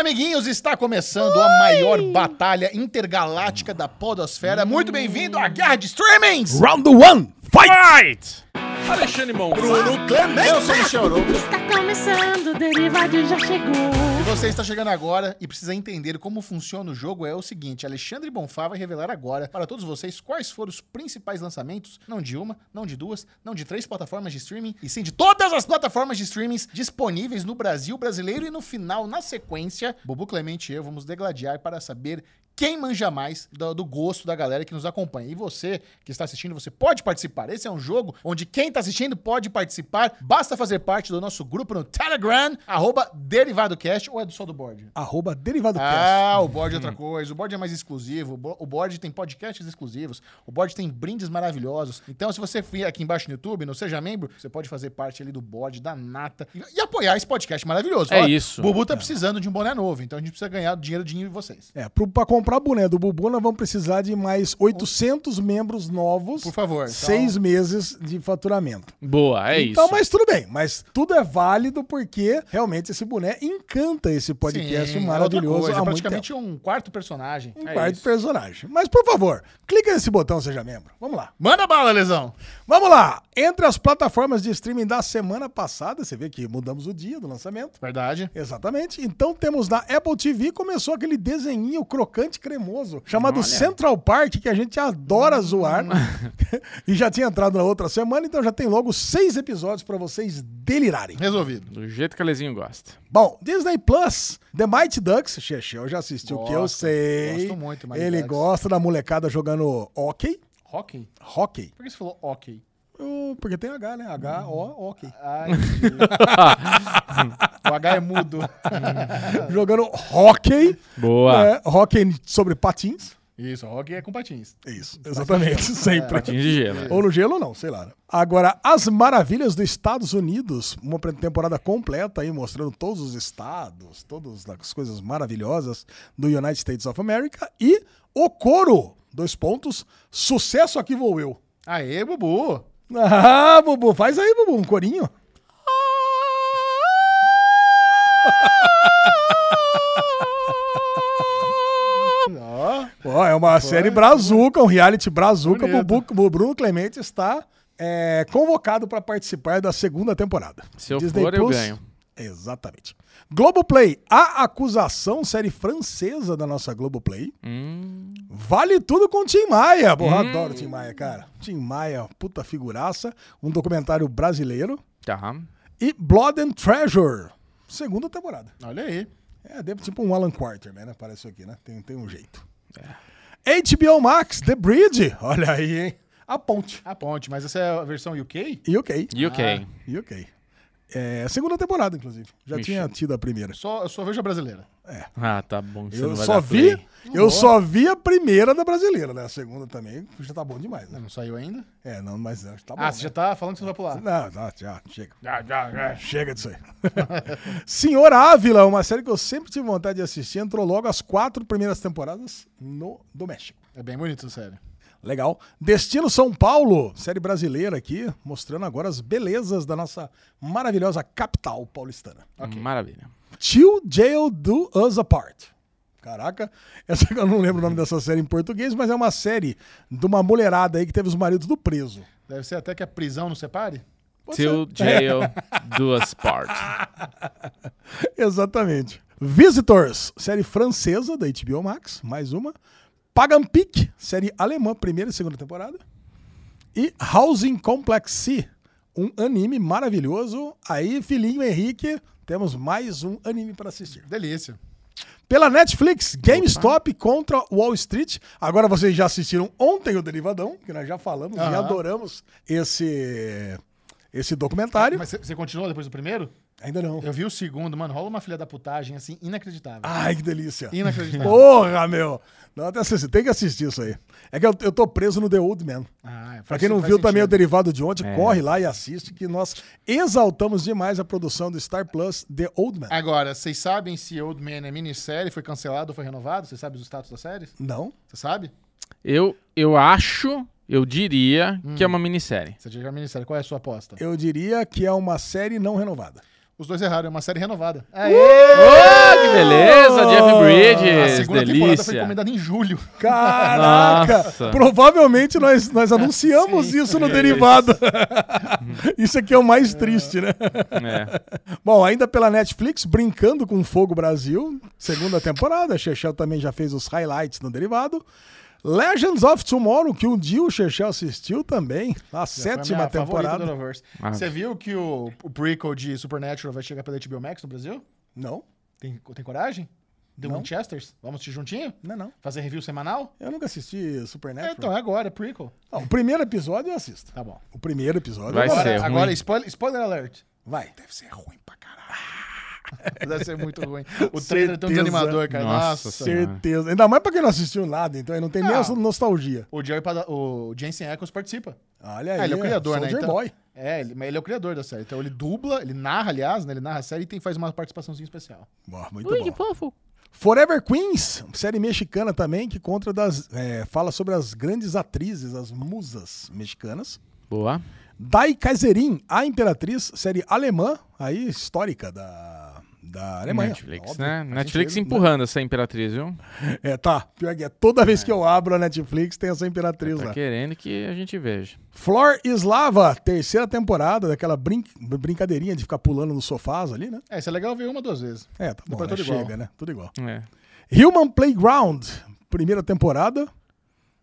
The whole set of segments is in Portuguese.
Amiguinhos, está começando a maior batalha intergaláctica da podosfera. Muito bem-vindo à Guerra de Streamings! Round one, fight! Fight! Alexandre Mão. Bruno Clemente! Eu sou o Michel Arouca. Está começando, o Derivado já chegou. E você está chegando agora e precisa entender como funciona o jogo é o seguinte, Alexandre Bonfá vai revelar agora para todos vocês quais foram os principais lançamentos, não de uma, não de duas, não de três plataformas de streaming, e sim de todas as plataformas de streaming disponíveis no Brasil brasileiro e no final, na sequência, Bubu Clemente e eu vamos degladiar para saber quem manja mais do, do gosto da galera que nos acompanha. E você que está assistindo, você pode participar. Esse é um jogo onde quem está assistindo pode participar. Basta fazer parte do nosso grupo no Telegram, arroba DerivadoCast, ou é do só do board? Arroba Derivado Cast. Ah, o board é outra coisa. O board é mais exclusivo. O bo- O board tem podcasts exclusivos. O board tem brindes maravilhosos. Então, se você vir aqui embaixo no YouTube, não seja membro, você pode fazer parte ali do board da Nata e, e apoiar esse podcast maravilhoso. É isso. Bubu tá precisando de um boné novo, então a gente precisa ganhar dinheiro de vocês. É, pro, pra comprar boné do Bubu, nós vamos precisar de mais 800 membros novos. Por favor. então- Seis meses de faturamento. Boa, é então, isso. mas tudo bem. Mas tudo é válido porque realmente esse boné encanta esse podcast Sim, é maravilhoso coisa, há é muito tempo. praticamente um quarto personagem. Um É quarto isso. personagem. Mas, por favor, clica nesse botão, seja membro. Vamos lá. Manda bala, Lesão. Vamos lá. Entre as plataformas de streaming da semana passada, você vê que mudamos o dia do lançamento. Verdade. Exatamente. Então temos na Apple TV, começou aquele desenhinho crocante cremoso, chamado Olha. Central Park, que a gente adora zoar. Hum. e já tinha entrado na outra semana, então já tem logo seis episódios pra vocês delirarem. Resolvido. Do jeito que a Lezinho gosta. Bom, Disney Plus, The Mighty Ducks, Chechel já assistiu, que eu sei. gosto muito, Mighty Ele Ducks. gosta da molecada jogando hockey. Hockey? Hockey. Por que você falou ok? Porque tem H, né? H, O, hockey. Ah, entendi. o H é mudo. Jogando hockey. Boa. É, hockey sobre patins. Isso, hockey é com patins. Isso, exatamente, sempre. Patins de gelo. Ou no gelo ou não, sei lá. né? Agora, As Maravilhas dos Estados Unidos, uma temporada completa aí, mostrando todos os estados, todas as coisas maravilhosas do United States of America. E O Coro, dois pontos, sucesso aqui vou eu. Aê, Bubu. Ah, Bubu, faz aí, Bubu, um corinho. Ó, é uma série brazuca, um reality brazuca. Bubu, o Bruno Clemente está é, convocado para participar da segunda temporada. Se eu for, eu ganho. Exatamente. Globoplay, A Acusação, série francesa da nossa Globoplay. Hum, Vale tudo com Tim Maia. Porra, adoro Tim Maia, cara. Tim Maia, puta figuraça. Um documentário brasileiro. tá. E Blood and Treasure, segunda temporada. olha aí. É, deve tipo um Alan Quarterman, né? Parece aqui, né? Tem, tem um jeito. HBO Max, The Bridge. Olha aí, hein? A ponte. A ponte, mas essa é a versão UK? UK. UK. UK. É, segunda temporada, inclusive. Já tinha tido a primeira. Só, eu só vejo a brasileira. Ah, tá bom. Você Eu não vai só dar vi, play. eu só vi a primeira da brasileira, né? A segunda também já tá bom demais, né? Não saiu ainda? É, não, mas já tá bom. ah, você né? já tá falando que você vai pular. Não, não, já, chega. Já, já, já. Chega disso aí. Senhor Ávila, uma série que eu sempre tive vontade de assistir, entrou logo as quatro primeiras temporadas no do México. É bem bonito, sério. Legal. Destino São Paulo, série brasileira aqui, mostrando agora as belezas da nossa maravilhosa capital paulistana. Maravilha. Till Jail Do Us Apart. Caraca, essa eu não lembro o nome dessa série em português, mas é uma série de uma mulherada aí que teve os maridos do preso. Deve ser até que a prisão não separe? Pode Till jail do us part. Exatamente. Visitors, série francesa da HBO Max, mais uma. Pagan Peak, série alemã, primeira e segunda temporada. E Housing Complex C, um anime maravilhoso. Aí, filhinho Henrique, temos mais um anime para assistir. Delícia. Pela Netflix, GameStop contra Wall Street. Agora vocês já assistiram ontem o Derivadão, que nós já falamos e Aham. adoramos esse, esse documentário. Mas você- você continuou depois do primeiro? Ainda não. Eu vi o segundo, mano. Rola uma filha da putagem, assim, inacreditável. Ai, que delícia. Inacreditável. Porra, meu. Não, até assistir. Tem que assistir isso aí. É que eu, eu tô preso no The Old Man. Ah, Pra faz- quem não faz viu também o sentido. derivado de ontem, É. corre lá e assiste, que nós exaltamos demais a produção do Star Plus The Old Man. Agora, vocês sabem se Old Man é minissérie, foi cancelado ou foi renovado? Vocês sabem os status das séries? Não? Você sabe? Eu, eu acho, eu diria Hum. que é uma minissérie. Você diga a minissérie, qual é a sua aposta? Eu diria que é uma série não renovada. Os dois erraram, é uma série renovada. Ô, que beleza! Segunda temporada foi delícia. encomendada em julho. Caraca! Nossa. Provavelmente nós, nós anunciamos Sim. isso no derivado. isso aqui é o mais triste, né? É. Bom, ainda pela Netflix, Brincando com Fogo Brasil, segunda temporada. A Chechel também já fez os highlights no derivado. Legends of Tomorrow, que um dia o Chechel assistiu também, a Já foi a sétima temporada. Universe. Ah. Você viu que o, o prequel de Supernatural vai chegar pela HBO Max no Brasil? Não, Tem, tem coragem? The Não. Winchesters? Vamos assistir juntinho? não, é não. Fazer review semanal? Eu nunca assisti É, Supernatural. então, é agora, é prequel. Não, o primeiro episódio eu assisto. Tá bom. O primeiro episódio Vai eu ser. assisto. Agora, ruim. agora spoiler, spoiler alert. Vai. Deve ser ruim pra caralho. Deve ser muito ruim. O trailer é tão desanimador, cara. Nossa Nossa. Certeza. Ainda mais pra quem não assistiu nada, então aí não tem nem Não. essa nostalgia. O Jerry Pada o Jensen Ackles participa. Olha aí. Ah, ele é o criador, né? Soldier Então- Boy. É, ele, mas ele é o criador da série. Então ele dubla, ele narra, aliás, né? Ele narra a série e tem, faz uma participaçãozinha especial. Boa, muito Ui, bom. que fofo. Forever Queens, série mexicana também, que conta das, é, fala sobre as grandes atrizes, as musas mexicanas. Boa. Dai Kaiserin, a Imperatriz, série alemã, aí histórica da, da Alemanha. Netflix, Óbvio, né? Netflix sentido, empurrando essa imperatriz, viu? né? É, tá. Pior que é. Toda vez que eu abro a Netflix tem essa Imperatriz Tá lá. querendo que a gente veja. Flor Slava, terceira temporada, daquela brin brincadeirinha de ficar pulando nos sofás ali, né? É, isso é legal ver uma, duas vezes. É, tá bom, Depois né? tudo igual. chega, né? Tudo igual. É. Human Playground, primeira temporada.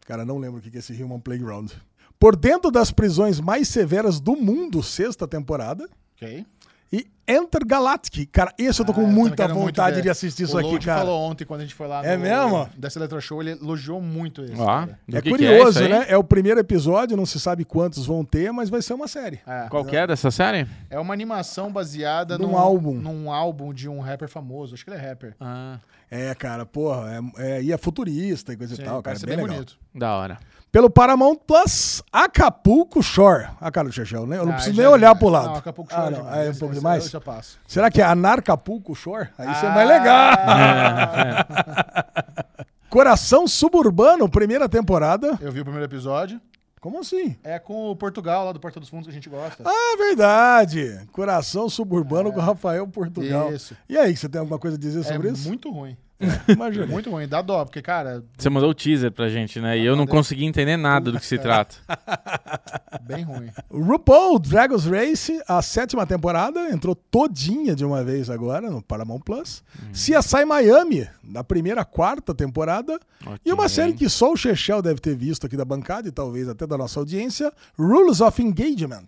Cara, não lembro o que que é esse Human Playground. Por dentro das prisões mais severas do mundo, sexta temporada. Ok. E Enter Galactic. Cara, esse eu tô com Ah, muita muito vontade ver. de assistir isso o aqui, cara. falou ontem quando a gente foi lá É no mesmo? Dessa Electro Show, ele elogiou muito cara. do É que que curioso, isso aí? né? É o primeiro episódio, não se sabe quantos vão ter, mas vai ser uma série. É. Qual que é dessa série? É uma animação baseada Num num, álbum. num álbum de um rapper famoso. Acho que ele é rapper. Ah, É, cara, porra, é, é, e é futurista e coisa Sim, e tal, cara. é bem, bem, legal. bonito. da hora. Pelo Paramount Plus, Acapulco Shore. A cara do Chechel, né? Eu não Ah, preciso nem olhar pro lado. Não, Acapulco ah, Shore não, demais. é um pouco demais. Eu já passo. Será que é Anarcapulco Shore? Aí isso é Ah, mais legal. Coração Suburbano, primeira temporada. Eu vi o primeiro episódio. Como assim? É com o Portugal, lá do Porta dos Fundos, que a gente gosta. Ah, verdade. Coração Suburbano com Rafael Portugal. É. Isso. E aí, você tem alguma coisa a dizer é sobre isso? muito ruim. Imagina. É muito ruim. Dá dó, porque, cara, Você mandou o teaser pra gente, né? E eu não consegui entender nada do que se trata. bem ruim. RuPaul Dragons Race, a sétima temporada, entrou todinha de uma vez agora no Paramount Plus. CSI Miami, da primeira à quarta temporada. E uma série que só o Chechel deve ter visto aqui da bancada e talvez até da nossa audiência, Rules of Engagement.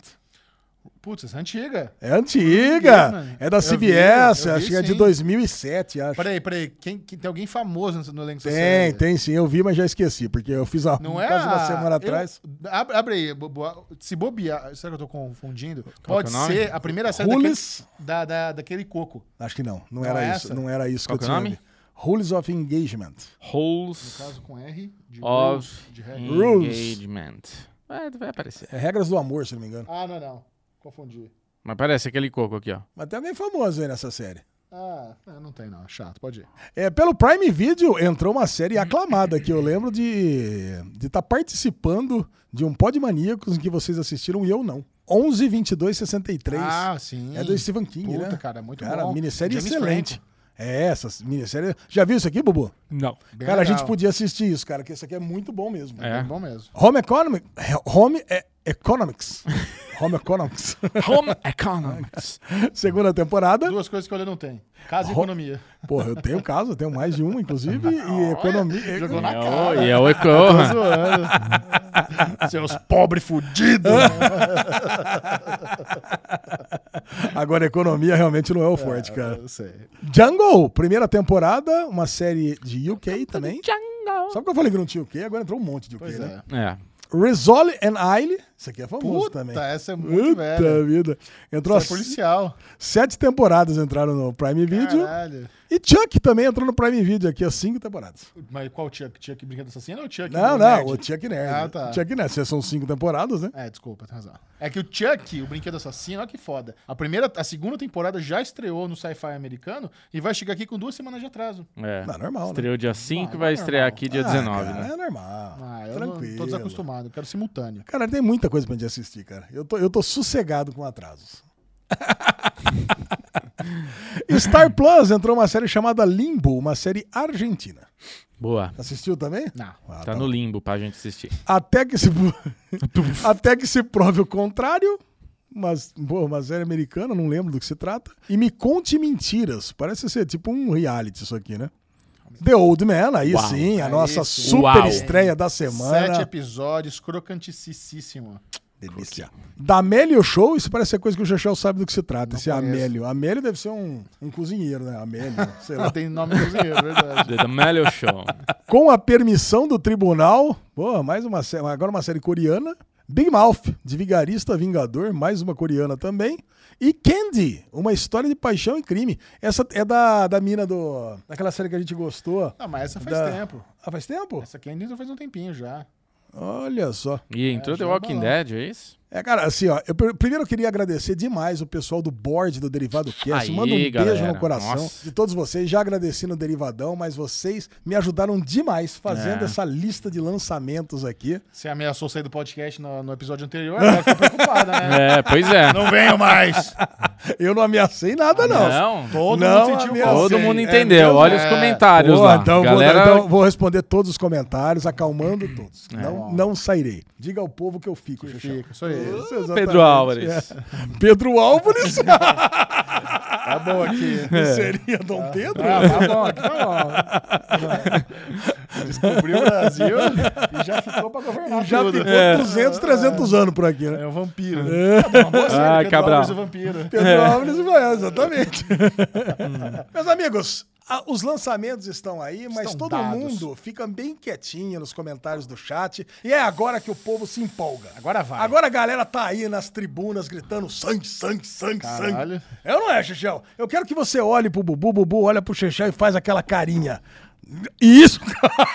Putz, essa é antiga. É antiga, é da Eu CBS, vi acho que é de sim. 2007, acho. Peraí, peraí. Quem, quem- tem alguém famoso no- no elenco dessa Tem, série? tem sim, eu vi, mas já esqueci, porque eu fiz a Não é quase uma a- semana eu- atrás. Abre, abre aí. bo- bo- Se bobear... Será que eu tô confundindo? Qual Pode é o nome? ser a primeira série daquele, Rules, da, da, daquele coco. acho que não, não, Não era é isso, essa? não era isso Qual que eu é o tinha. nome? Rules of Engagement. No Holes caso com R. De of rules, de. Rules. Engagement. Vai, vai aparecer. É Regras do Amor, se não me engano. Ah, não, não. Confundi. Mas parece aquele coco aqui, ó. Mas tem alguém famoso aí nessa série. Ah, não, não tem não. Chato, pode ir. É, pelo Prime Video entrou uma série aclamada que eu lembro de estar participando de um Pod Maníacos em que vocês assistiram e eu não. 11 22 63. Ah, sim. é do Stephen King, Puta, né? cara, muito cara, bom. minissérie James excelente. Franco. É, essa minissérie. Já viu isso aqui, Bubu? Não. Bem cara, a legal. gente podia assistir isso, cara, que isso aqui é muito bom mesmo. É. Bem bom mesmo. Home Economic, Home é Economics. Home Economics. Home Economics. Segunda temporada. Duas coisas que Olho não tem. Casa e Ro- economia. Porra, eu tenho casa, eu tenho mais de um, inclusive, e economia. Jogou na E é o- cara. E é o Tô Eco. zoando. Seus pobres fudidos. Agora, economia realmente não é o forte, cara. Eu sei. Jungle, primeira temporada, uma série de UK também. Jungle. Sabe que eu falei que não tinha UK? Agora entrou um monte de UK, Pois né? é. É. Risole and Aile, isso aqui é famoso Puta, também. essa é muito Puta velha. vida. Entrou Essa é policial. sete temporadas entraram no Prime Video. Caralho. E Chuck também entrou no Prime Video aqui, as cinco temporadas. Mas qual Chuck? Chuck Brinquedo Assassino ou Chuck Não, não, Nerd? o Chuck Nerd. Ah, tá. Chuck Nerd, se são cinco temporadas, né? É, desculpa, tem razão. É que o Chuck, o Brinquedo Assassino, olha que foda. A primeira, a segunda temporada já estreou no sci-fi americano e vai chegar aqui com duas semanas de atraso. É. Não, normal, né? Estreou dia 5 Ah, vai é estrear normal. aqui dia Ah, 19, cara, né? É normal. Ah, eu Tranquilo. não tô desacostumado, quero simultâneo. Cara, tem muita coisa pra gente assistir, cara. Eu tô, eu tô sossegado com atrasos. Star Plus entrou uma série chamada Limbo, uma série argentina. Boa. Assistiu também? Não. Ah, Tá no limbo pra gente assistir. Até que se, até que se prove o contrário. Mas, pô, uma série americana, não lembro do que se trata. E me conte mentiras. Parece ser tipo um reality isso aqui, né? The Old Man, aí Uau. sim, a Aí nossa sim. super Uau. estreia da Sete semana. episódios, crocanticíssimo. Delícia. Da Amélio Show, isso parece ser coisa que o Chechel sabe do que se trata, esse conheço. Amélio. Amélio deve ser um, um cozinheiro, né? Amélio, sei lá. Tem nome de cozinheiro, é verdade. The Melio Show. Com a permissão do tribunal, pô, mais uma série, agora uma série coreana. Big Mouth, de Vigarista Vingador, mais uma coreana também. E Candy, uma história de paixão e crime. Essa é da, da mina do. daquela série que a gente gostou. Não, mas essa faz Da- tempo. Ah, faz tempo? Essa aqui ainda faz um tempinho já. Olha só. E entrou The já Walking. Dead, é isso? É, cara, assim, ó, eu pr- primeiro eu queria agradecer demais o pessoal do board do Derivado Cast. Aí, Manda um beijo galera. no coração Nossa. de todos vocês. Já agradeci no Derivadão, mas vocês me ajudaram demais fazendo É. essa lista de lançamentos aqui. Você ameaçou sair do podcast no, no episódio anterior, agora ficou preocupada, né? É, pois é. Não venho mais! Eu não ameacei nada, não. Não, Todo Não, mundo sentiu ameaça. mal. todo mundo é entendeu. mesmo? Olha os É. comentários Pô, lá. então, Galera, vou, então vou responder todos os comentários, acalmando todos. É. Não, não sairei. Diga ao povo que eu fico, Xuxa. Isso aí. Isso, exatamente. Pedro Álvares. É. Pedro Álvares? Tá bom aqui. Seria Dom Pedro? Ah, tá bom, aqui tá bom. Descobriu o Brasil e já ficou pra governar Já tudo. ficou 200, 300 anos por aqui, né? É o vampiro. Tá bom, uma boa série, Ah, Pedro Cabral. Álvares, o vampiro. Pedro Álvares é, exatamente. Meus amigos, os lançamentos estão aí, mas Estão todo dados. mundo fica bem quietinho nos comentários do chat. E é agora que o povo se empolga. Agora vai. Agora a galera tá aí nas tribunas gritando sangue, sangue, sangue, sangue. Caralho. É ou não é, Chechel? Eu quero que você olhe pro Bubu, Bubu olha pro Chechel e faz aquela carinha. Isso,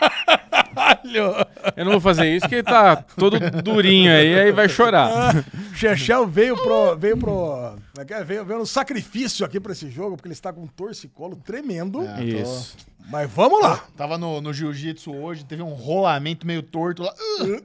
caralho! eu não vou fazer isso porque tá todo durinho aí, aí vai chorar. Chechel veio pro. Veio pro. é que é? Veio, veio no sacrifício aqui pra esse jogo, porque ele está com um torcicolo tremendo. É. Isso. Mas vamos lá. Tava no, no jiu-jitsu hoje, teve um rolamento meio torto lá.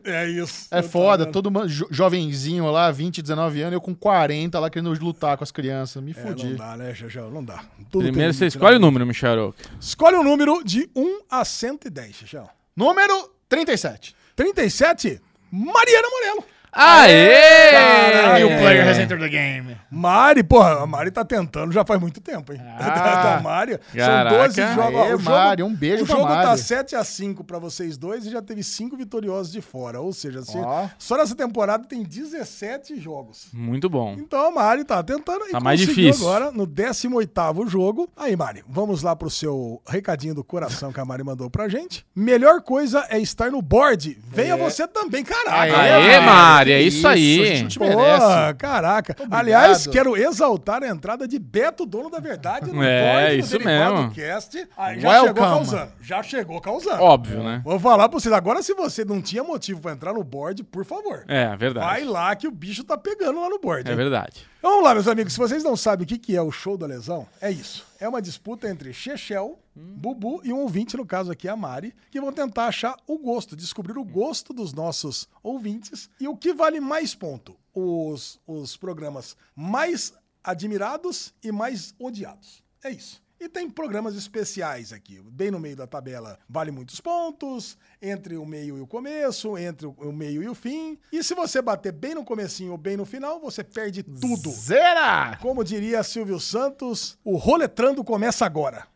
É isso. É tô foda, todo jo- jovenzinho lá, 20, 19 anos, eu com 40 lá querendo lutar com as crianças. Me É, fudi. não dá, né, Chechel? Não dá. Tudo Primeiro você escolhe o número, Michel Aroca. Escolhe um número de 1 a 110, Chechel. Número 37. 37, Mariana Morello. Aê! E o player has entered the game. Mari, porra, a Mari tá tentando já faz muito tempo, hein? Ah. da Mari. Caraca. São 12 jogos. Aê, o jogo, Mari, um beijo O jogo tá Mari. 7 a 5 pra vocês dois e já teve 5 vitoriosos de fora. Ou seja, se- só nessa temporada tem 17 jogos. Muito bom. Então a Mari tá tentando e Tá mais difícil. agora no 18º jogo. Aí, Mari, vamos lá pro seu recadinho do coração que a Mari mandou pra gente. Melhor coisa é estar no board. Venha você também, caraca. Aê, Mari, é isso aí. A gente Pô, merece. caraca. Obrigado. Aliás, quero exaltar a entrada de Beto, dono da verdade, no É, isso mesmo. Cast. Aí já Welcome. chegou causando. Já chegou causando. Óbvio, né? Vou falar pra vocês. Agora, se você não tinha motivo pra entrar no board, por favor. É, Vai verdade. lá que o bicho tá pegando lá no board. É hein? verdade. Então, vamos lá, meus amigos. Se vocês não sabem o que que é o show da lesão, é isso. É uma disputa entre Chechel, Bubu e um ouvinte, no caso aqui a Mari, que vão tentar achar o gosto, descobrir o gosto dos nossos ouvintes e o que vale mais ponto. Os, os programas mais admirados e mais odiados. É isso. E tem programas especiais aqui. Bem no meio da tabela vale muitos pontos, entre o meio e o começo, entre o meio e o fim. E se você bater bem no comecinho ou bem no final, você perde tudo. Zera! Como diria Silvio Santos, o roletrando começa agora.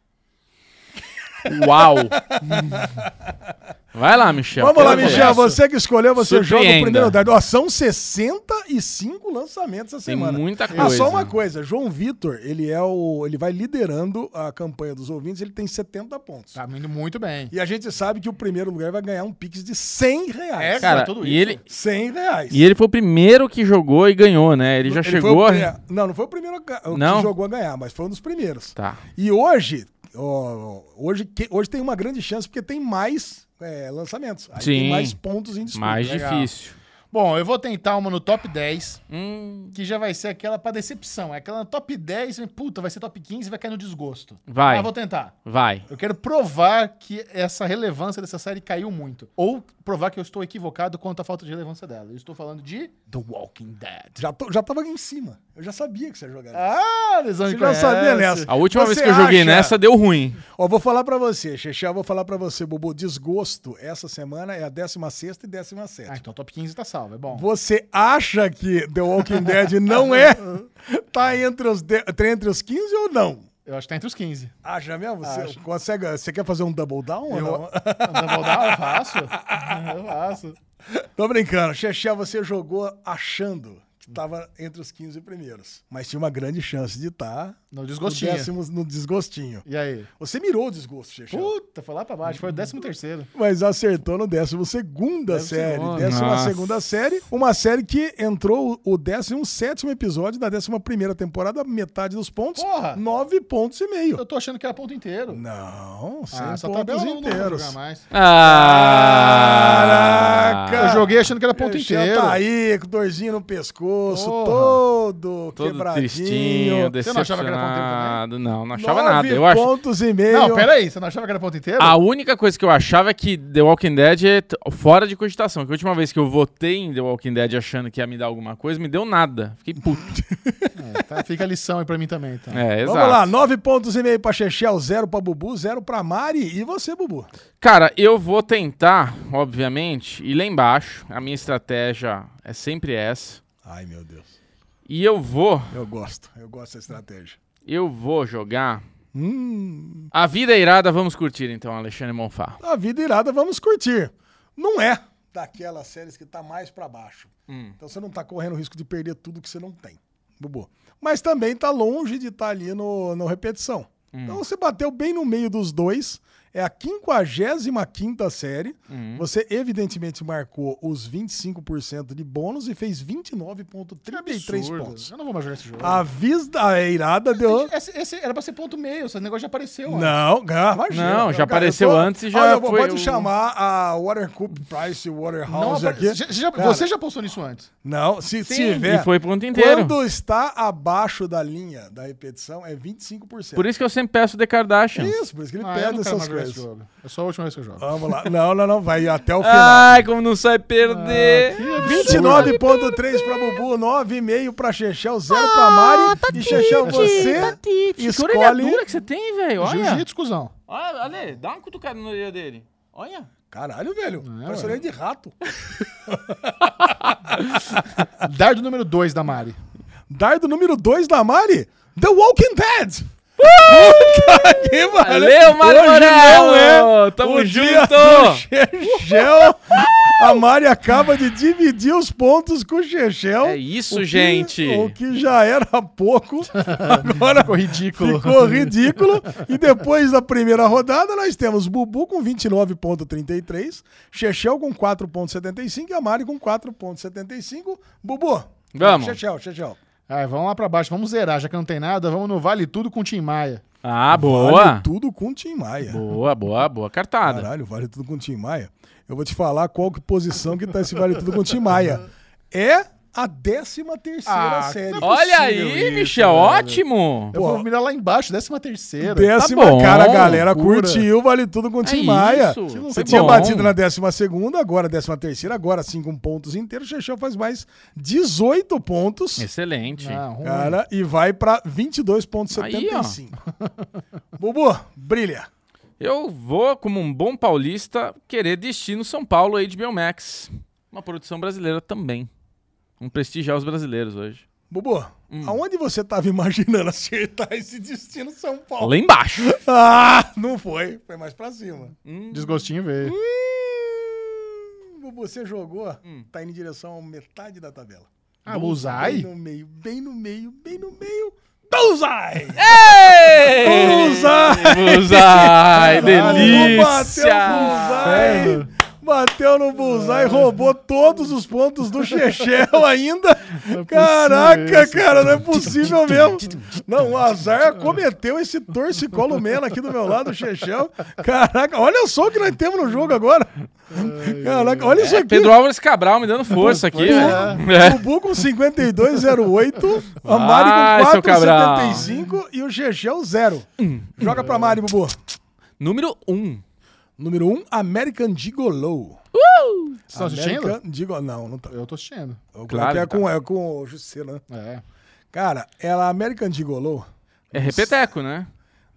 Uau! Vai lá, Michel. Vamos lá, Michel. começo. Você que escolheu, você joga o primeiro dado. Ó, são 65 lançamentos essa Tem semana. muita Ah, coisa. só uma coisa. João Vitor, ele é o. ele vai liderando a campanha dos ouvintes, ele tem 70 pontos. Tá indo muito bem. E a gente sabe que o primeiro lugar vai ganhar um Pix de 100 reais. É, Cara, tudo e isso. ele, 100 reais. e ele foi o primeiro que jogou e ganhou, né? Ele já Ele chegou. foi o a- Não, não foi o primeiro Não? que jogou a ganhar, mas foi um dos primeiros. Tá. E hoje, ó, hoje, que- hoje tem uma grande chance porque tem mais é, lançamentos. Aí Sim. tem mais pontos em disputa. Mais Legal. difícil. Bom, eu vou tentar uma no top 10, Hum, que já vai ser aquela pra decepção. É aquela no top 10, e, puta, vai ser top 15 e vai cair no desgosto. vai, Mas vou tentar. vai. Eu quero provar que essa relevância dessa série caiu muito. Ou provar que eu estou equivocado quanto à falta de relevância dela. Eu estou falando de The Walking Dead. Já, tô- já tava aqui em cima. Eu já sabia que você ia jogar. isso. Ah, Lesão Você já sabia nessa. A última Você vez que eu joguei acha- nessa deu ruim. Ó, vou falar pra você, Xexé, eu vou falar pra você, Bubu. Desgosto, essa semana é a 16 e 17. Ah, então top 15 tá salvo, é bom. Você acha que The Walking Dead não é? Tá entre os, de- tá entre os 15 ou não? Eu acho que tá entre os 15. Acha mesmo? Você, Acho. consegue, você quer fazer um double down ou Eu, não? Double down, eu faço. Eu faço. Tô brincando. Xexé, você jogou achando que tava entre os 15 primeiros. Mas tinha uma grande chance de estar No no, desgostinho. décimo, no desgostinho. E aí? Você mirou o desgosto, Xexé. Puta, foi lá pra baixo. Foi o 13 terceiro. Mas acertou no 12 segunda Décimo série. segundo. Décima Nossa. segunda série. Uma série que entrou o 17 episódio da 11 primeira temporada, metade dos pontos. Porra! Nove pontos e meio. Eu tô achando que era ponto inteiro. Não, 100 Ah, pontos tabela eu não vou inteiros. jogar mais. Ah! Caraca! Eu joguei achando que era ponto Michel inteiro. tá aí, com dorzinho no pescoço, Porra. todo, Todo quebradinho. tristinho, Você não achava que era ponto inteiro decepcionado. Não, não achava Nove nada. Eu acho... pontos e meio. Não, peraí. Você não achava que era ponto inteiro? A única coisa que eu achava é que The Walking Dead é t- fora de cogitação. Que a última vez que eu votei em The Walking Dead achando que ia me dar alguma coisa, me deu nada. Fiquei puto. É, tá, fica a lição aí pra mim também, então. É, exato. Vamos lá, nove pontos e meio pra Chechel, zero pra Bubu, zero pra Mari. E você, Bubu? Cara, eu vou tentar, obviamente, ir lá embaixo. A minha estratégia é sempre essa. Ai, meu Deus. E eu vou, Eu gosto, eu gosto dessa estratégia. eu vou jogar. Hum, A vida irada, vamos curtir então, Alexandre Monfá. a vida irada, vamos curtir. Não é daquelas séries que tá mais pra baixo. Hum. Então você não tá correndo o risco de perder tudo que você não tem, Bubu. Mas também tá longe de estar ali no, no repetição. Então você bateu bem no meio dos dois. É a 55 série. Você evidentemente marcou os 25% de bônus e fez 29,33 Absurdo. pontos. Eu não vou mais jogar esse jogo. A Vista Eirada deu. Esse, esse era pra ser ponto meio, esse negócio já apareceu antes. Não, ah, imagina. Não, já Cara, apareceu eu tô- antes e já Olha, foi Pode o- chamar a Watercoop Price Não Waterhouse apare- aqui. Já- já- Cara, você já postou nisso antes. Não, se Sim, tiver. e foi ponto inteiro. Quando está abaixo da linha da repetição, é 25%. Por isso que eu sempre peço The Kardashians. Isso, por isso que ele Ah, pede não essas coisas. Jogo. É só a última vez que eu jogo. Vamos lá. Não, não, não. Vai até o final. Ai, como não sai perder. Ah, 29,3 pra Bubu, 9,5 pra Chechel, 0 pra Mari. e Chechel, você Que escolhe. orelhadura que você tem, velho. Olha. Jiu-jitsu, cuzão. Olha, Ale, dá uma cutucada na orelha dele. Olha. Caralho, velho. É, Parece orelha de rato. Dardo número 2 da Mari. Dardo número 2 da Mari, The Walking Dead. Puta que pariu. Valeu, Mário não é Tamo o dia junto. Chechel. A Mari acaba de dividir os pontos com o Chechel. É isso, o que- gente. O que já era pouco, agora Ficou ridículo. ficou ridículo. E depois da primeira rodada, nós temos Bubu com 29,33, Chechel com 4,75 e a Mari com 4,75. Bubu, Vamos. Chechel, Chechel. Ai, vamos lá pra baixo, vamos zerar. Já que não tem nada, vamos no Vale Tudo com o Tim Maia. Ah, boa. Vale tudo com o Tim Maia. Boa, boa, boa cartada. Caralho, vale tudo com o Tim Maia. Eu vou te falar qual que posição que tá esse vale tudo com o Tim Maia. É a 13 terceira Ah, série. é Olha possível aí, isso, Michel, velho. ótimo. Eu Pô. vou mirar lá embaixo, décima terceira. Décima, Tá bom, cara, a galera loucura. curtiu, vale tudo com o Tim É Maia. isso, Você tinha bom. batido na décima segunda, agora décima terceira, agora sim com pontos inteiros. O Chechel faz mais 18 pontos, Excelente. Ah, cara, e vai pra 22,75. Bubu, brilha. Eu vou, como um bom paulista, querer destino São Paulo HBO Max. Uma produção brasileira também. Vamos prestigiar os brasileiros hoje. Bubu, Hum. aonde você tava imaginando acertar esse destino São Paulo? Lá embaixo. Ah, não foi. Foi mais pra cima. Desgostinho veio. Hum, Bubu, você jogou, Hum. tá indo em direção à metade da tabela. Ah, Bem Bullseye? no meio, bem no meio, bem no meio. Bullseye! Ei! Bullseye! Bullseye! Bateu Delícia! no bullseye! Bateu no bullseye, roubou todos os pontos do Chechel ainda. Caraca, isso, cara, não é possível mesmo. Não, o azar cometeu esse torcicolo mena aqui do meu lado, o Chechel. Caraca, olha só o que nós temos no jogo agora. Caraca, olha isso É, aqui. Pedro Álvares Cabral me dando força aqui, Pois velho. é. É. Bubu com 52,08. A Vai, Mari com Cabral. 4,75 e o Chechel 0. Joga pra Mari, Bubu. Número 1. Um. Número 1, um, American Gigolo. Vocês estão assistindo? American Gigolo. Não, não tá. Eu tô assistindo. O Claro é, que com, é com o Juscelino, né? É. Cara, ela American Gigolo. É repeteco, né?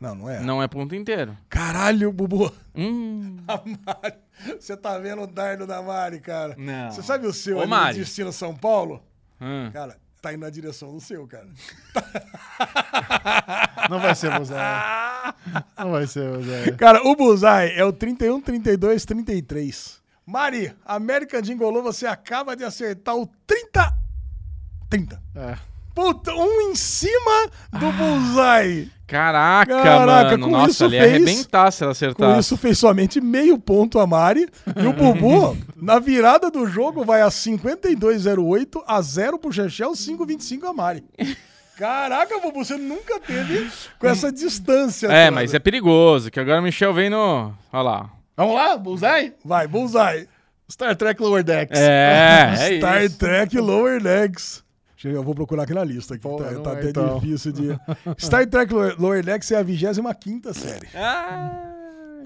Não, não é. Não é ponto inteiro. Caralho, Bubu. Hum. A Mari. Você tá vendo o dardo da Mari, cara? Não. Você sabe o seu Ô, ali Mari. de estilo São Paulo? Hum. Cara, tá indo na direção do seu, cara. Não vai ser Buzai. Não vai ser Buzai. Cara, o Bullseye é o 31, 32, 33. Mari, American Gigolo, você acaba de acertar o 30. 30. É. Puta, um em cima do Bullseye. Caraca, Caraca, mano. com Nossa, isso fez- arrebentar se ela Com acertasse. isso, fez somente meio ponto a Mari. E o Bubu, na virada do jogo, vai a 52,08 a 0 pro Chechel, 5,25 a Mari. Caraca, Bubu, você nunca teve com essa distância. É, toda. mas é perigoso, que agora o Michel vem no. Olha lá. Vamos lá, Buzai? Vai, Bullseye. Star Trek Lower Decks. É, é Star isso. Trek Lower Decks. Eu, vou procurar aqui na lista. Aqui, Pô, tá tá é, até então. difícil de. Star Trek Lower, Decks é a 25 série. Ah,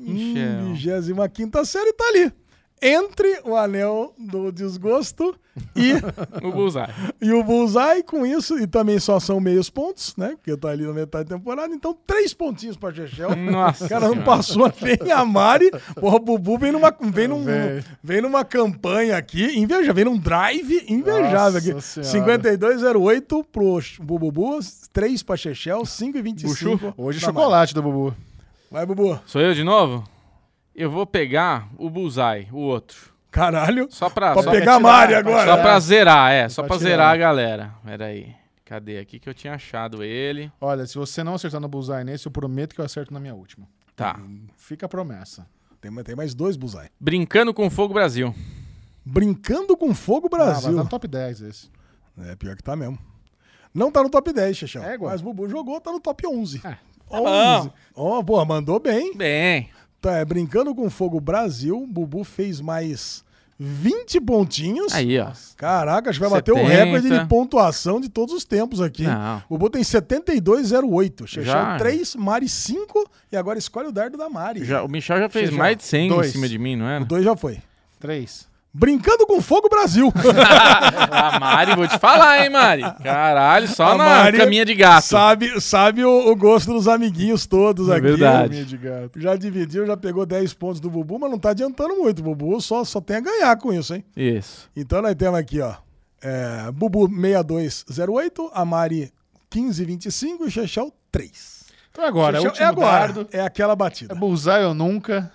Hum, Michel. 25 série tá ali. Entre o Anel do Desgosto e, O Bullseye. e o Bullseye com isso. E também só são meios pontos, né? Porque tá ali na metade da temporada. Então, três pontinhos pra Chechel. Nossa. O cara não Senhora. passou nem a Mari. Porra, o Bubu vem numa, vem num, Vem. vem numa campanha aqui, inveja, vem num drive invejável Nossa aqui. Senhora. 52,08 pro Bubu, 3 pra Chechel, 5,25. Buchu. Hoje chocolate do Bubu. Mari. Vai, Bubu. Sou eu de novo? Eu vou pegar o Bullseye, o outro. Caralho. Só pra, Pra só, pegar a Mari pra agora. só pra zerar, é. Só Pra pra zerar a galera. Pera aí. Cadê aqui que eu tinha achado ele? Olha, se você não acertar no Bullseye nesse, eu prometo que eu acerto na minha última. Tá. Fica a promessa. Tem, tem mais dois Bullseye. Brincando com Fogo Brasil. Brincando com Fogo Ah, vai Brasil. tá no top 10 esse. É, pior que tá mesmo. Não tá no top 10, Chechel. É, igual. Mas Bubu jogou, tá no top 11. É. 11. Ó, pô, mandou bem. Bem. Tá, é, Brincando com Fogo Brasil, Bubu fez mais 20 pontinhos. Aí, ó. Caraca, acho que vai bater o 70. recorde de pontuação de todos os tempos aqui. Não. Bubu tem 72,08. Chechel Já. 3, Mari 5 e agora escolhe o dardo da Mari. Já, o Michel já fez Chechel. mais de 100 Dois. em cima de mim, não é? O 2 já foi. 3. Brincando com Fogo Brasil. A Mari, vou te falar, hein, Mari? Caralho, só A na Mari caminha de gato. sabe sabe o, o gosto dos amiguinhos todos É aqui. verdade. De gato. Já dividiu, já pegou 10 pontos do Bubu, mas não tá adiantando muito. O Bubu só, só tem a ganhar com isso, hein? Isso. Então nós temos aqui, ó. É, Bubu 6208, a Mari 1525 e Chechel 3. Então agora, Chechel, último é agora. dardo. É aquela É batida. Bullseye ou nunca.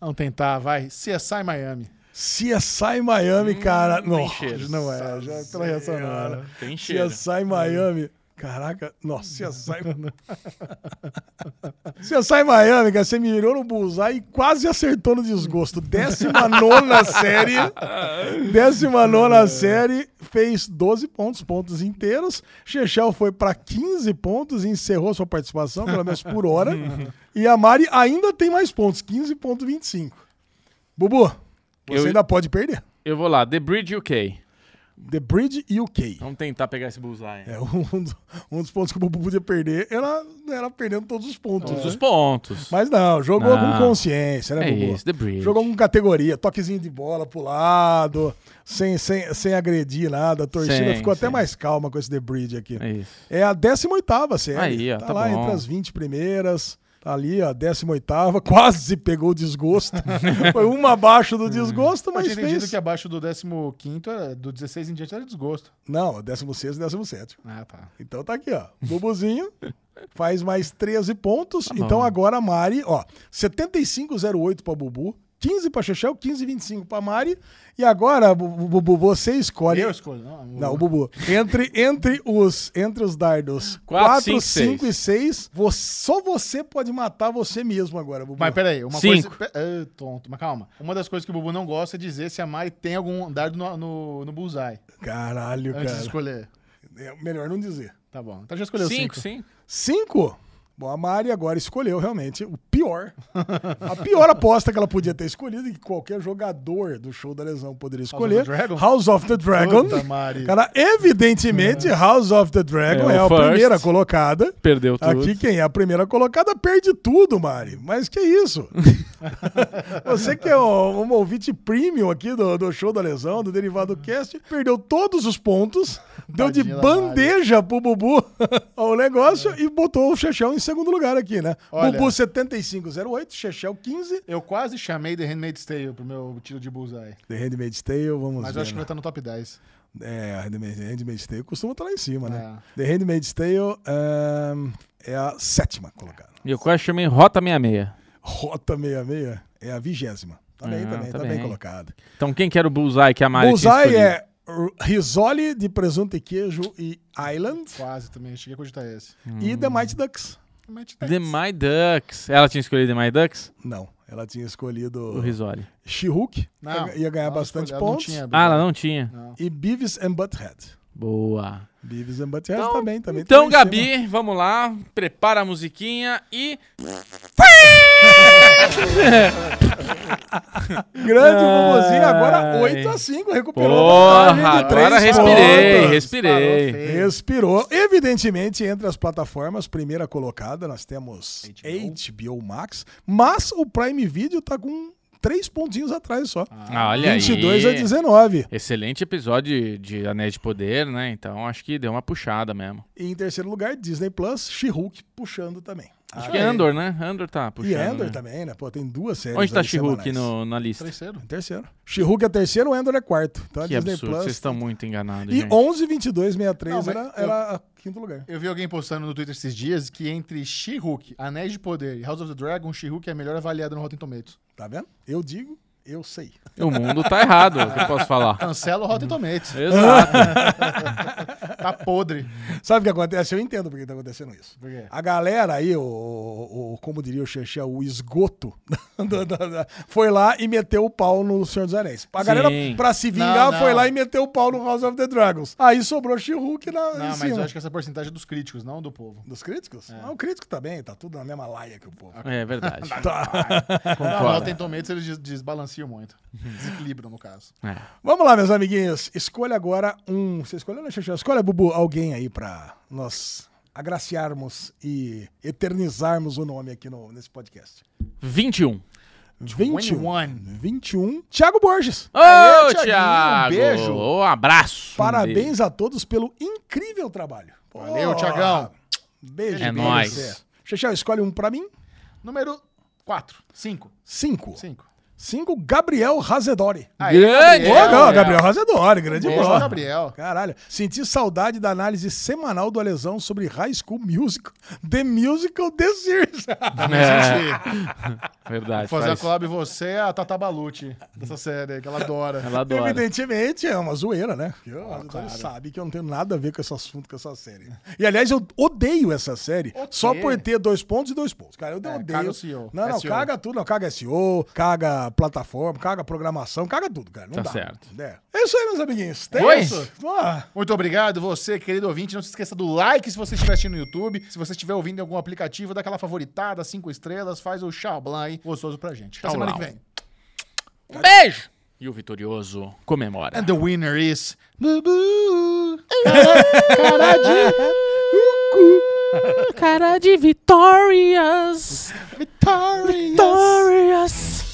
Vamos tentar, vai. CSI Miami. CSI Miami, cara. tem Nossa, cheiro. não é. Já pela reação não era. Tem cheiro. CSI Miami. Caraca, nossa, CSI. CSI Miami, cara, você mirou no bullseye e quase acertou no desgosto. Décima nona série. Décima nona série. Fez 12 pontos, pontos inteiros. Chechel foi pra 15 pontos e encerrou sua participação, pelo menos por hora. E a Mari ainda tem mais pontos, 15,25. Bubu, você Eu- ainda pode perder. Eu vou lá, The Bridge UK. The Bridge UK. Vamos tentar pegar esse bullseye. É, um, do- um dos pontos que o Bubu podia perder era, era perdendo todos os pontos. Todos né? os pontos. Mas não, jogou Não. com consciência, né, é Bubu? isso, The Bridge. Jogou com categoria, toquezinho de bola pro lado, sem, sem, sem agredir nada. A torcida Sim, ficou até sim. mais calma com esse The Bridge aqui. É isso. É a 18ª série. Aí, ó, tá, tá lá bom. entre as 20 primeiras. Tá ali, ó, 18ª. Quase pegou o desgosto. Foi uma abaixo do desgosto, Eu mas tinha entendido fez... que abaixo do 15, é- do 16 em diante era desgosto. Não, 16 e 17. Ah, tá. Então tá aqui, ó. Bubuzinho faz mais 13 pontos. Tá então agora a Mari, ó, 75,08 pra Bubu, 15 pra Chechel, 15,25 pra Mari. E agora, Bu- Bu- Bubu, você escolhe. Eu escolho. Não, Não, o Bubu. Entre, entre, os, entre os dardos Quatro, 4, cinco, 5 e 6, só você pode matar você mesmo agora, Bubu. Mas peraí, uma Cinco. coisa. Ah, tonto, mas calma. Uma das coisas que o Bubu não gosta é dizer se a Mari tem algum dardo no, no, no bullseye. Caralho, Antes de cara. escolher. É melhor não dizer. Tá bom. Então já escolheu Cinco, cinco. cinco. 5. Bom, a Mari agora escolheu realmente o pior. a pior aposta que ela podia ter escolhido e que qualquer jogador do show da lesão poderia escolher. the Dragon? House of the Dragon. Puta, Mari. Cara, evidentemente, House of the Dragon É, é, a first. primeira colocada. Perdeu tudo. Aqui quem é a primeira colocada perde tudo, Mari. Mas que isso? Você que é um, um ouvinte premium aqui do, do show da lesão, do Derivado Cast, perdeu todos os pontos, deu de Tadinha da bandeja pro Bubu o negócio e botou o Chechel em segundo lugar aqui, né? Olha. Bubu 7508, Chechel 15. Eu quase chamei The Handmaid's Tale pro meu tiro de bullseye. The Handmaid's Tale, vamos Mas ver. eu acho que né? vai estar no top 10. É, a Handmaid's, Handmaid's Tale costuma estar lá em cima, né? É. The Handmaid's Tale ahn, é a sétima colocada. E eu quase chamei Rota 66. Rota 66 é a vigésima. Tá bem, Ah, tá bem, tá tá bem bem. colocado. Então quem que era o Bullseye que a Mari Bullseye é risole de presunto e queijo e island Quase também. Cheguei a cogitar esse. e The Mighty Ducks. Realmente The My Ducks. Ela tinha escolhido The My Ducks? Não, ela tinha escolhido O Risoli. She-Hulk, Não, ia ganhar ela bastante escolheu- ela não pontos, tinha, Ah, ela não tinha. Não. e Beavis and Butthead. Boa. Beavis and Butthead também, também. Então, tá. Gabi, vamos lá. Prepara a musiquinha e. Grande. Bubuzinho, agora 8 a 5 recuperou Porra, três agora respirei, pontos. respirei. Respirou. Evidentemente, entre as plataformas, primeira colocada, nós temos HBO, Max, mas o Prime Video tá com três pontinhos atrás só. Ah, olha 22 aí. a 19. Excelente episódio de Anéis de Poder, né? Então acho que deu uma puxada mesmo. E em terceiro lugar, Disney Plus, She-Hulk puxando também. Acho Ah, que é. Andor, né? Andor tá puxando. E Andor né? também, né? Pô, tem duas séries. Onde tá She-Hulk na lista? Terceiro. Em terceiro. She-Hulk é terceiro, o Andor é quarto. Então a Que Disney absurdo, Plus. vocês estão muito enganados, E gente. 11, 22, 63 Não, era, eu- era quinto lugar. Eu vi alguém postando no Twitter esses dias que entre She-Hulk, Anéis de Poder e House of the Dragon, She-Hulk é a melhor avaliada no Rotten Tomatoes. Tá vendo? Eu digo, eu sei. O mundo tá errado, o que eu posso falar. Cancela o Rotten Tomatoes. Exato. tá podre. Sabe o que acontece? Eu entendo por que tá acontecendo isso. Por quê? A galera aí, o, o- o- como diria o Xexé, o esgoto, da- da- da- foi lá e meteu o pau no Senhor dos Anéis. A galera, Sim. pra se vingar, Não, não. foi lá e meteu o pau no House of the Dragons. Aí sobrou She-Hulk na, Não, em mas cima. eu acho que essa porcentagem é dos críticos, não do povo. Dos críticos? Ah, o crítico também, tá tudo na mesma laia que o povo. É verdade. Não, Concordo. Tomatoes eles des- desbalanciam muito. Desequilibram, no caso. É. Vamos lá, meus amiguinhos. Escolha agora um. Você escolheu, né, Xexé? Escolha, Bubu, alguém aí pra nós agraciarmos e eternizarmos o nome aqui no, nesse podcast. 21. 21. 21. 21. Thiago Borges. Ô, Aê, Thiaguinho, um Thiago! beijo. Um abraço. Parabéns a todos pelo incrível trabalho. Valeu, Pô, Thiagão. Beijo. É nóis. Xexé, escolhe um pra mim. Número 4. 5. Cinco. 5. Cinco, Gabriel Razedori. Grande! Não, Gabriel Razedori, grande bola. Gabriel. Caralho. Senti saudade da análise semanal do Alesão sobre High School Musical. The Musical The Series. É, verdade. Fazer faz- a collab você é a Tata Balucci dessa série, que ela adora. Ela adora. Evidentemente é uma zoeira, né? Porque o Razedori sabe que eu não tenho nada a ver com esse assunto, com essa série. E aliás, eu odeio essa série só por ter dois pontos e dois pontos. Cara, eu É, odeio. caga o SEO. Não, não, SEO. caga tudo. Não, caga SEO, caga plataforma, caga programação, caga tudo, cara. Não Tá dá. certo. É. é isso aí, meus amiguinhos. Tem Foi? isso? Ah, Muito obrigado, você, querido ouvinte. Não se esqueça do like se você estiver assistindo no YouTube. Se você estiver ouvindo em algum aplicativo, dá aquela favoritada, cinco estrelas, faz o xablan aí gostoso pra gente. Até Tchau, semana Lau. que vem. Um beijo! E o vitorioso comemora. And the winner is... Bubu. Cara de Victorious. Victorious. Victorious.